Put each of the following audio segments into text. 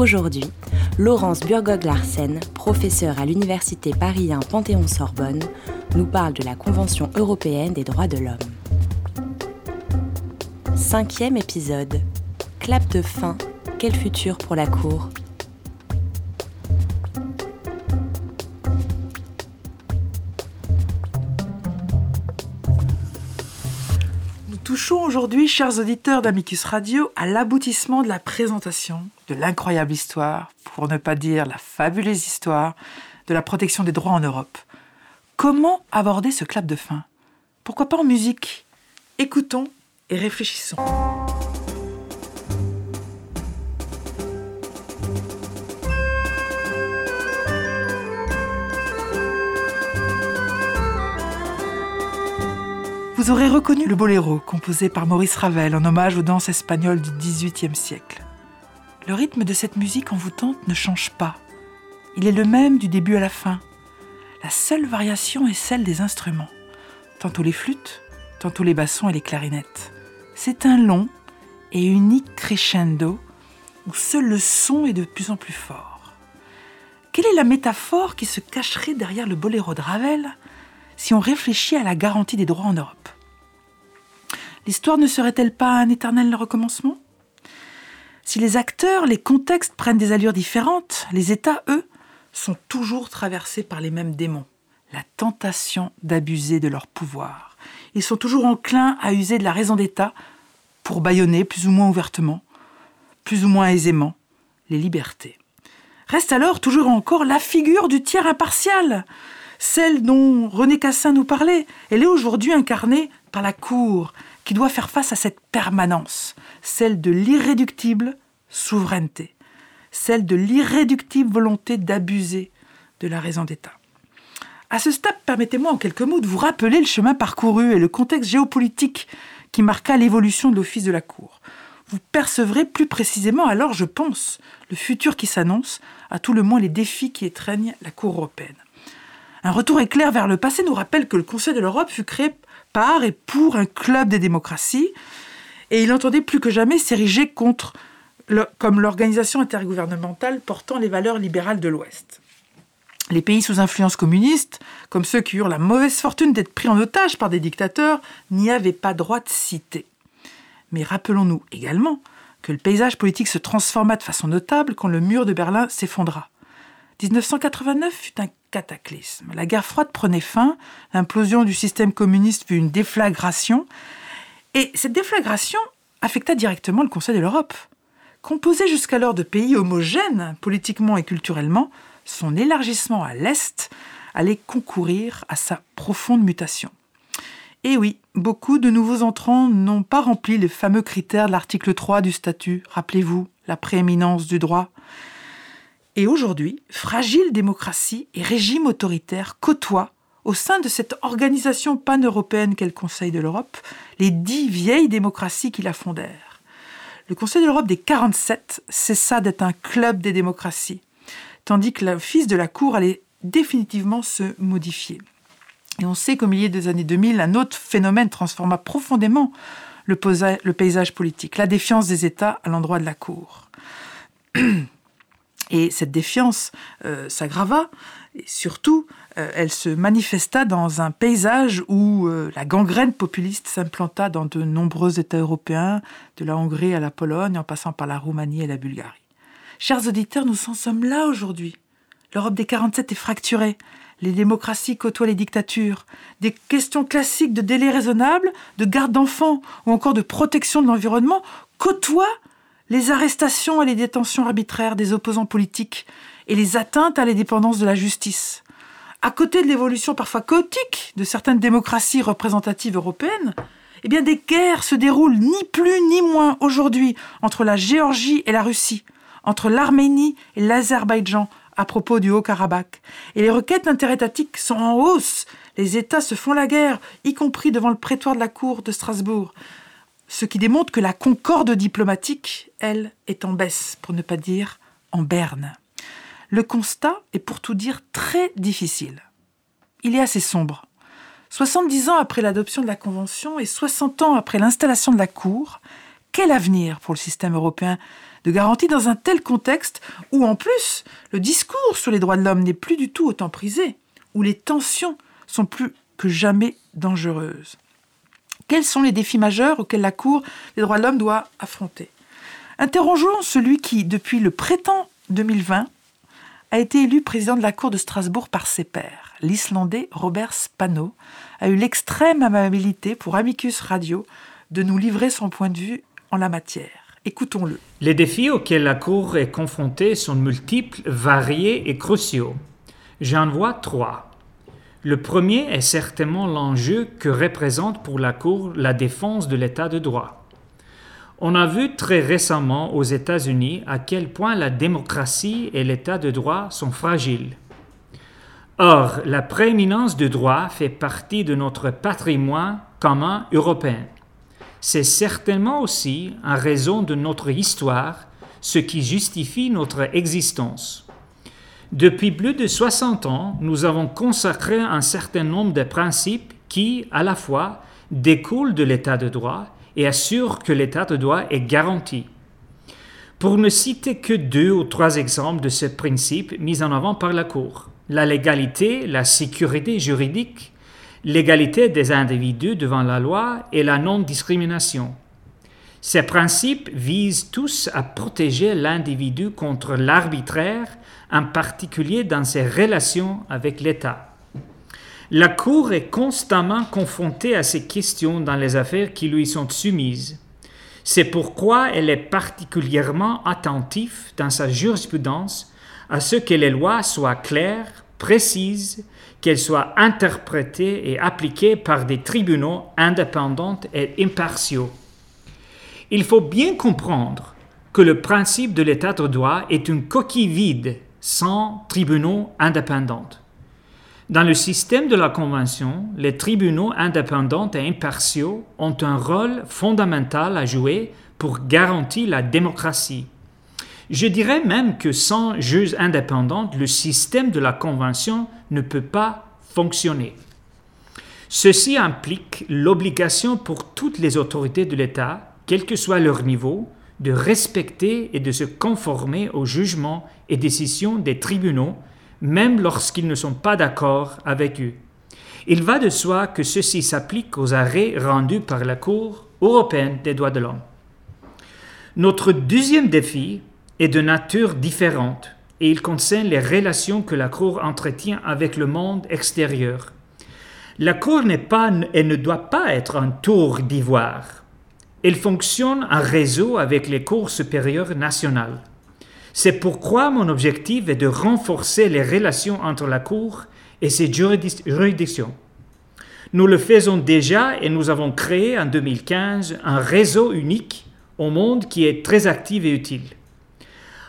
Aujourd'hui, Laurence Burgog-Larsen, professeure à l'Université Paris 1 Panthéon-Sorbonne, nous parle de la Convention européenne des droits de l'homme. Cinquième épisode. Clap de fin. Quel futur pour la Cour? Aujourd'hui, chers auditeurs d'Amicus Radio, à l'aboutissement de la présentation de l'incroyable histoire, pour ne pas dire la fabuleuse histoire, de la protection des droits en Europe. Comment aborder ce clap de fin? Pourquoi pas en musique? Écoutons et réfléchissons. Vous aurez reconnu le boléro composé par Maurice Ravel en hommage aux danses espagnoles du XVIIIe siècle. Le rythme de cette musique envoûtante ne change pas. Il est le même du début à la fin. La seule variation est celle des instruments. Tantôt les flûtes, tantôt les bassons et les clarinettes. C'est un long et unique crescendo où seul le son est de plus en plus fort. Quelle est la métaphore qui se cacherait derrière le boléro de Ravel? Si on réfléchit à la garantie des droits en Europe L'histoire ne serait-elle pas un éternel recommencement? Si les acteurs, les contextes prennent des allures différentes, les États, eux, sont toujours traversés par les mêmes démons, la tentation d'abuser de leur pouvoir. Ils sont toujours enclins à user de la raison d'État pour bâillonner plus ou moins ouvertement, plus ou moins aisément, les libertés. Reste alors toujours encore la figure du tiers impartial, celle dont René Cassin nous parlait. Elle est aujourd'hui incarnée par la Cour, qui doit faire face à cette permanence, celle de l'irréductible souveraineté celle de l'irréductible volonté d'abuser de la raison d'État. À ce stade, permettez-moi en quelques mots de vous rappeler le chemin parcouru et le contexte géopolitique qui marqua l'évolution de l'Office de la Cour. Vous percevrez plus précisément alors, je pense, le futur qui s'annonce, à tout le moins les défis qui étreignent la Cour européenne. Un retour éclair vers le passé nous rappelle que le Conseil de l'Europe fut créé par et pour un club des démocraties, et il entendait plus que jamais s'ériger contre comme l'organisation intergouvernementale portant les valeurs libérales de l'Ouest. Les pays sous influence communiste, comme ceux qui eurent la mauvaise fortune d'être pris en otage par des dictateurs, n'y avaient pas droit de citer. Mais rappelons-nous également que le paysage politique se transforma de façon notable quand le mur de Berlin s'effondra. 1989 fut un cataclysme. La guerre froide prenait fin, l'implosion du système communiste fut une déflagration, et cette déflagration affecta directement le Conseil de l'Europe. Composé jusqu'alors de pays homogènes politiquement et culturellement, son élargissement à l'Est allait concourir à sa profonde mutation. Et oui, beaucoup de nouveaux entrants n'ont pas rempli les fameux critères de l'article 3 du statut, rappelez-vous, la prééminence du droit. Et aujourd'hui, fragile démocratie et régime autoritaire côtoient, au sein de cette organisation pan-européenne qu'est le Conseil de l'Europe, les dix vieilles démocraties qui la fondèrent le Conseil de l'Europe des 47 cessa d'être un club des démocraties, tandis que l'office de la Cour allait définitivement se modifier. Et on sait qu'au milieu des années 2000, un autre phénomène transforma profondément le, paysage politique, la défiance des États à l'endroit de la Cour. Et cette défiance euh, s'aggrava, et surtout, euh, elle se manifesta dans un paysage où euh, la gangrène populiste s'implanta dans de nombreux États européens, de la Hongrie à la Pologne, en passant par la Roumanie et la Bulgarie. Chers auditeurs, nous en sommes là aujourd'hui. L'Europe des 47 est fracturée. Les démocraties côtoient les dictatures. Des questions classiques de délai raisonnable, de garde d'enfants ou encore de protection de l'environnement côtoient les arrestations et les détentions arbitraires des opposants politiques et les atteintes à l'indépendance de la justice. À côté de l'évolution parfois chaotique de certaines démocraties représentatives européennes, eh bien des guerres se déroulent ni plus ni moins aujourd'hui entre la Géorgie et la Russie, entre l'Arménie et l'Azerbaïdjan, à propos du Haut-Karabakh. Et les requêtes interétatiques sont en hausse. Les États se font la guerre, y compris devant le prétoire de la Cour de Strasbourg. Ce qui démontre que la concorde diplomatique, elle, est en baisse, pour ne pas dire en berne. Le constat est pour tout dire très difficile. Il est assez sombre. 70 ans après l'adoption de la Convention et 60 ans après l'installation de la Cour, quel avenir pour le système européen de garantie dans un tel contexte où, en plus, le discours sur les droits de l'homme n'est plus du tout autant prisé, où les tensions sont plus que jamais dangereuses? Quels sont les défis majeurs auxquels la Cour des droits de l'homme doit affronter Interrogeons celui qui, depuis le printemps 2020, a été élu président de la Cour de Strasbourg par ses pairs. L'Islandais Robert Spano a eu l'extrême amabilité pour Amicus Radio de nous livrer son point de vue en la matière. Écoutons-le. Les défis auxquels la Cour est confrontée sont multiples, variés et cruciaux. J'en vois trois. Le premier est certainement l'enjeu que représente pour la Cour la défense de l'état de droit. On a vu très récemment aux États-Unis à quel point la démocratie et l'état de droit sont fragiles. Or, la prééminence du droit fait partie de notre patrimoine commun européen. C'est certainement aussi en raison de notre histoire ce qui justifie notre existence. Depuis plus de 60 ans, nous avons consacré un certain nombre de principes qui, à la fois, découlent de l'état de droit et assure que l'état de droit est garanti. Pour ne citer que deux ou trois exemples de ce principe mis en avant par la Cour, la légalité, la sécurité juridique, l'égalité des individus devant la loi et la non-discrimination. Ces principes visent tous à protéger l'individu contre l'arbitraire, en particulier dans ses relations avec l'État. La Cour est constamment confrontée à ces questions dans les affaires qui lui sont soumises. C'est pourquoi elle est particulièrement attentive dans sa jurisprudence à ce que les lois soient claires, précises, qu'elles soient interprétées et appliquées par des tribunaux indépendants et impartiaux. Il faut bien comprendre que le principe de l'état de droit est une coquille vide sans tribunaux indépendants. Dans le système de la Convention, les tribunaux indépendants et impartiaux ont un rôle fondamental à jouer pour garantir la démocratie. Je dirais même que sans juges indépendants, le système de la Convention ne peut pas fonctionner. Ceci implique l'obligation pour toutes les autorités de l'État, quel que soit leur niveau, de respecter et de se conformer aux jugements et décisions des tribunaux même lorsqu'ils ne sont pas d'accord avec eux. Il va de soi que ceci s'applique aux arrêts rendus par la Cour européenne des droits de l'homme. Notre deuxième défi est de nature différente et il concerne les relations que la Cour entretient avec le monde extérieur. La Cour n'est pas et ne doit pas être un tour d'ivoire. Elle fonctionne en réseau avec les cours supérieures nationales. C'est pourquoi mon objectif est de renforcer les relations entre la Cour et ses juridictions. Nous le faisons déjà et nous avons créé en 2015 un réseau unique au monde qui est très actif et utile.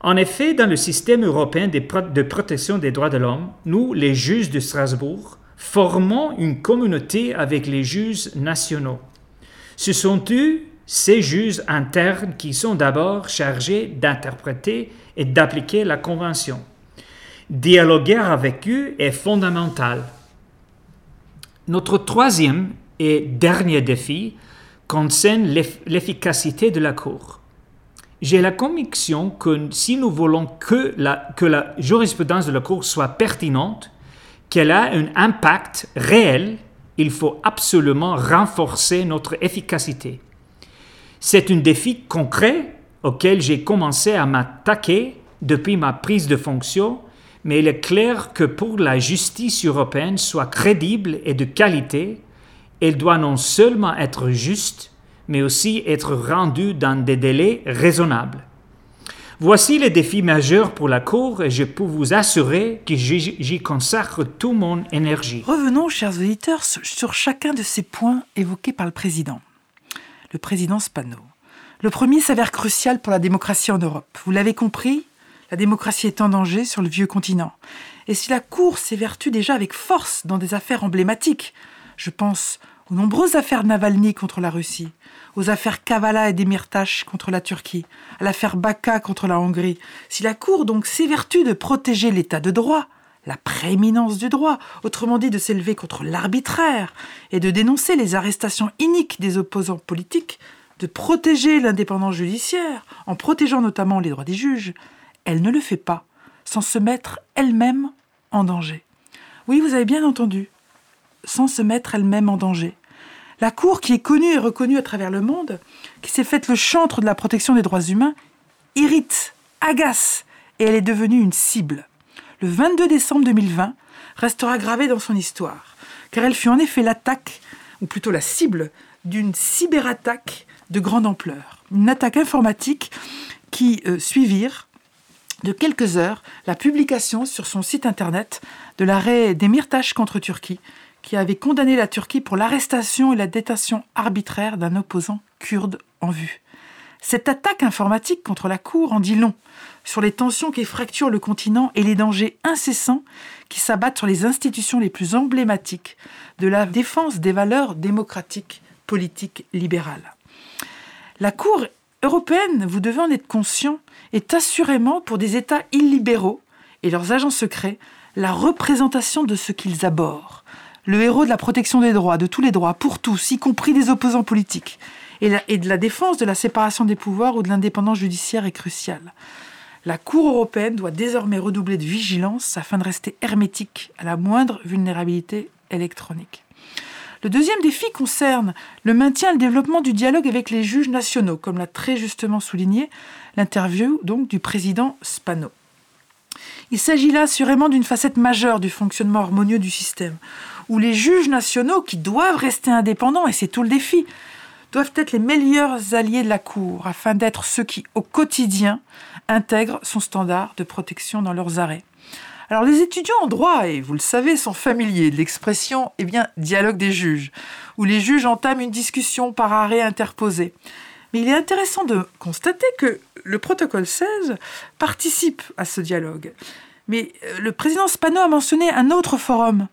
En effet, dans le système européen de protection des droits de l'homme, nous, les juges de Strasbourg, formons une communauté avec les juges nationaux. Ce sont eux, ces juges internes, qui sont d'abord chargés d'interpréter et d'appliquer la Convention. Dialoguer avec eux est fondamental. Notre troisième et dernier défi concerne l'efficacité de la Cour. J'ai la conviction que si nous voulons que la, que la jurisprudence de la Cour soit pertinente, qu'elle a un impact réel, il faut absolument renforcer notre efficacité. C'est un défi concret auquel j'ai commencé à m'attaquer depuis ma prise de fonction, mais il est clair que pour la justice européenne soit crédible et de qualité, elle doit non seulement être juste, mais aussi être rendue dans des délais raisonnables. Voici les défis majeurs pour la Cour et je peux vous assurer que j'y consacre toute mon énergie. Revenons, chers auditeurs, sur chacun de ces points évoqués par le président. Le président Spano. Le premier s'avère crucial pour la démocratie en Europe. Vous l'avez compris, La démocratie est en danger sur le vieux continent. Et si la Cour s'évertue déjà avec force dans des affaires emblématiques, je pense aux nombreuses affaires Navalny contre la Russie, aux affaires Kavala et Demirtas contre la Turquie, à l'affaire Baka contre la Hongrie, si la Cour donc s'évertue de protéger l'état de droit, la prééminence du droit, autrement dit de s'élever contre l'arbitraire et de dénoncer les arrestations iniques des opposants politiques, de protéger l'indépendance judiciaire, en protégeant notamment les droits des juges, elle ne le fait pas, sans se mettre elle-même en danger. Oui, vous avez bien entendu, sans se mettre elle-même en danger. La Cour, qui est connue et reconnue à travers le monde, qui s'est faite le chantre de la protection des droits humains, irrite, agace, et elle est devenue une cible. Le 22 décembre 2020 restera gravé dans son histoire, car elle fut en effet l'attaque, ou plutôt la cible, d'une cyberattaque de grande ampleur. Une attaque informatique qui euh, suivirent de quelques heures la publication sur son site internet de l'arrêt d'Emirtaş contre Turquie, qui avait condamné la Turquie pour l'arrestation et la détention arbitraire d'un opposant kurde en vue. Cette attaque informatique contre la Cour en dit long sur les tensions qui fracturent le continent et les dangers incessants qui s'abattent sur les institutions les plus emblématiques de la défense des valeurs démocratiques, politiques, libérales. La Cour européenne, vous devez en être conscient, est assurément pour des États illibéraux et leurs agents secrets la représentation de ce qu'ils abhorrent. Le héros de la protection des droits, de tous les droits, pour tous, y compris des opposants politiques, et, de la défense de la séparation des pouvoirs ou de l'indépendance judiciaire est cruciale. La Cour européenne doit désormais redoubler de vigilance afin de rester hermétique à la moindre vulnérabilité électronique. Le deuxième défi concerne le maintien et le développement du dialogue avec les juges nationaux, comme l'a très justement souligné l'interview du président Spano. Il s'agit là assurément d'une facette majeure du fonctionnement harmonieux du système, où les juges nationaux, qui doivent rester indépendants, et c'est tout le défi, doivent être les meilleurs alliés de la Cour, afin d'être ceux qui, au quotidien, intègrent son standard de protection dans leurs arrêts. Alors les étudiants en droit, et vous le savez, sont familiers de l'expression eh bien, dialogue des juges, où les juges entament une discussion par arrêt interposé. Mais il est intéressant de constater que le protocole 16 participe à ce dialogue. Mais euh, le président Spano a mentionné un autre forum,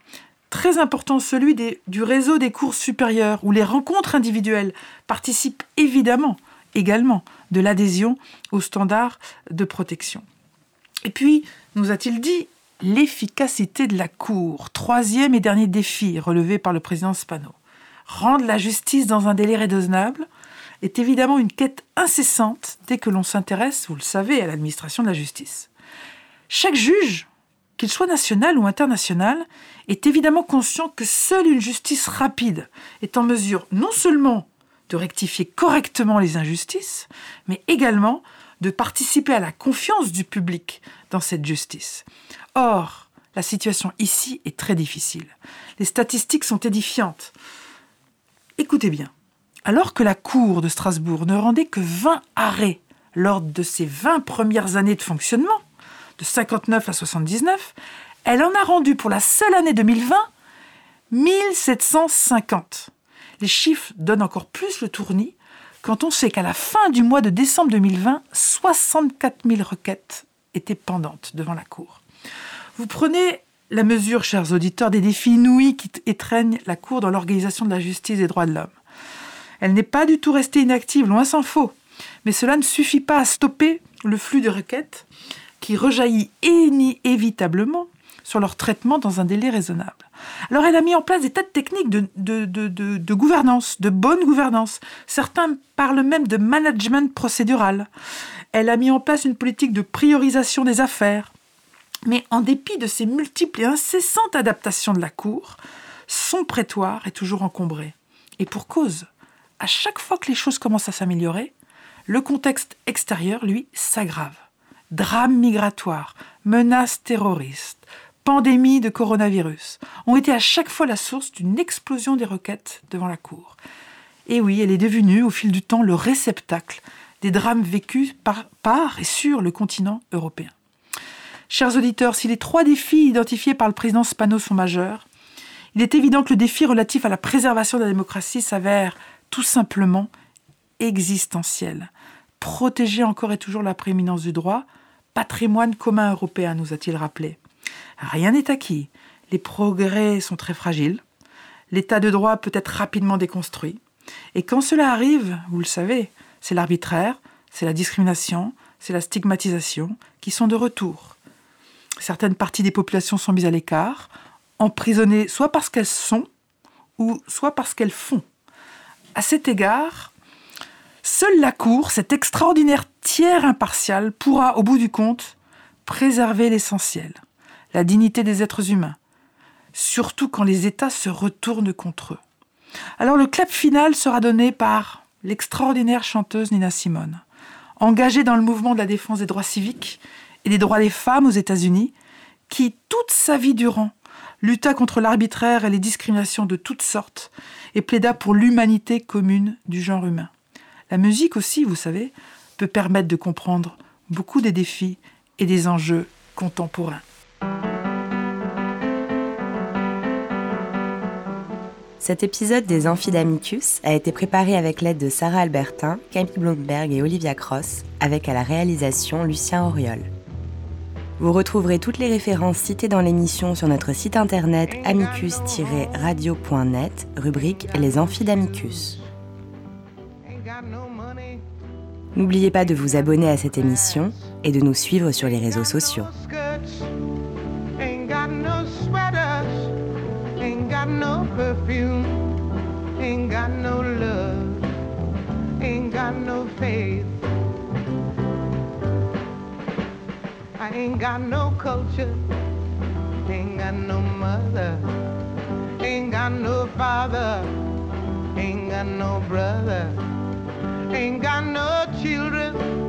très important, celui du réseau des cours supérieures, où les rencontres individuelles participent évidemment également de l'adhésion aux standards de protection. Et puis, nous a-t-il dit, L'efficacité de la Cour, troisième et dernier défi relevé par le président Spano. Rendre la justice dans un délai raisonnable est évidemment une quête incessante dès que l'on s'intéresse, vous le savez, à l'administration de la justice. Chaque juge, qu'il soit national ou international, est évidemment conscient que seule une justice rapide est en mesure non seulement de rectifier correctement les injustices, mais également de participer à la confiance du public dans cette justice. Or, la situation ici est très difficile. Les statistiques sont édifiantes. Écoutez bien. Alors que la Cour de Strasbourg ne rendait que 20 arrêts lors de ses 20 premières années de fonctionnement, de 59 à 79, elle en a rendu pour la seule année 2020 1750. Les chiffres donnent encore plus le tournis quand on sait qu'à la fin du mois de décembre 2020, 64 000 requêtes étaient pendantes devant la Cour. Vous prenez la mesure, chers auditeurs, des défis inouïs qui étreignent la Cour dans l'organisation de la justice et des droits de l'homme. Elle n'est pas du tout restée inactive, loin s'en faut. Mais cela ne suffit pas à stopper le flux de requêtes qui rejaillit inévitablement sur leur traitement dans un délai raisonnable. Alors elle a mis en place des tas de techniques de, gouvernance, de bonne gouvernance. Certains parlent même de management procédural. Elle a mis en place une politique de priorisation des affaires. Mais en dépit de ces multiples et incessantes adaptations de la Cour, son prétoire est toujours encombré. Et pour cause, à chaque fois que les choses commencent à s'améliorer, le contexte extérieur, lui, s'aggrave. Drame migratoire, menaces terroristes, pandémie de coronavirus ont été à chaque fois la source d'une explosion des requêtes devant la Cour. Et oui, elle est devenue, au fil du temps, le réceptacle des drames vécus par, par et sur le continent européen. Chers auditeurs, si les trois défis identifiés par le président Spano sont majeurs, il est évident que le défi relatif à la préservation de la démocratie s'avère tout simplement existentiel. Protéger encore et toujours la prééminence du droit, patrimoine commun européen, nous a-t-il rappelé. Rien n'est acquis. Les progrès sont très fragiles. L'état de droit peut être rapidement déconstruit. Et quand cela arrive, vous le savez, c'est l'arbitraire, c'est la discrimination, c'est la stigmatisation qui sont de retour. Certaines parties des populations sont mises à l'écart, emprisonnées soit parce qu'elles sont, ou soit parce qu'elles font. À cet égard, seule la Cour, cet extraordinaire tiers impartial, pourra, au bout du compte, préserver l'essentiel, la dignité des êtres humains, surtout quand les États se retournent contre eux. Alors le clap final sera donné par l'extraordinaire chanteuse Nina Simone, engagée dans le mouvement de la défense des droits civiques et des droits des femmes aux États-Unis, qui, toute sa vie durant, lutta contre l'arbitraire et les discriminations de toutes sortes et plaida pour l'humanité commune du genre humain. La musique aussi, vous savez, peut permettre de comprendre beaucoup des défis et des enjeux contemporains. Cet épisode des Amphidamicus a été préparé avec l'aide de Sarah Albertin, Camille Blomberg et Olivia Cross, avec à la réalisation Lucien Auriol. Vous retrouverez toutes les références citées dans l'émission sur notre site internet amicus-radio.net, rubrique Les Amphidamicus. N'oubliez pas de vous abonner à cette émission et de nous suivre sur les réseaux sociaux. ain't got no children.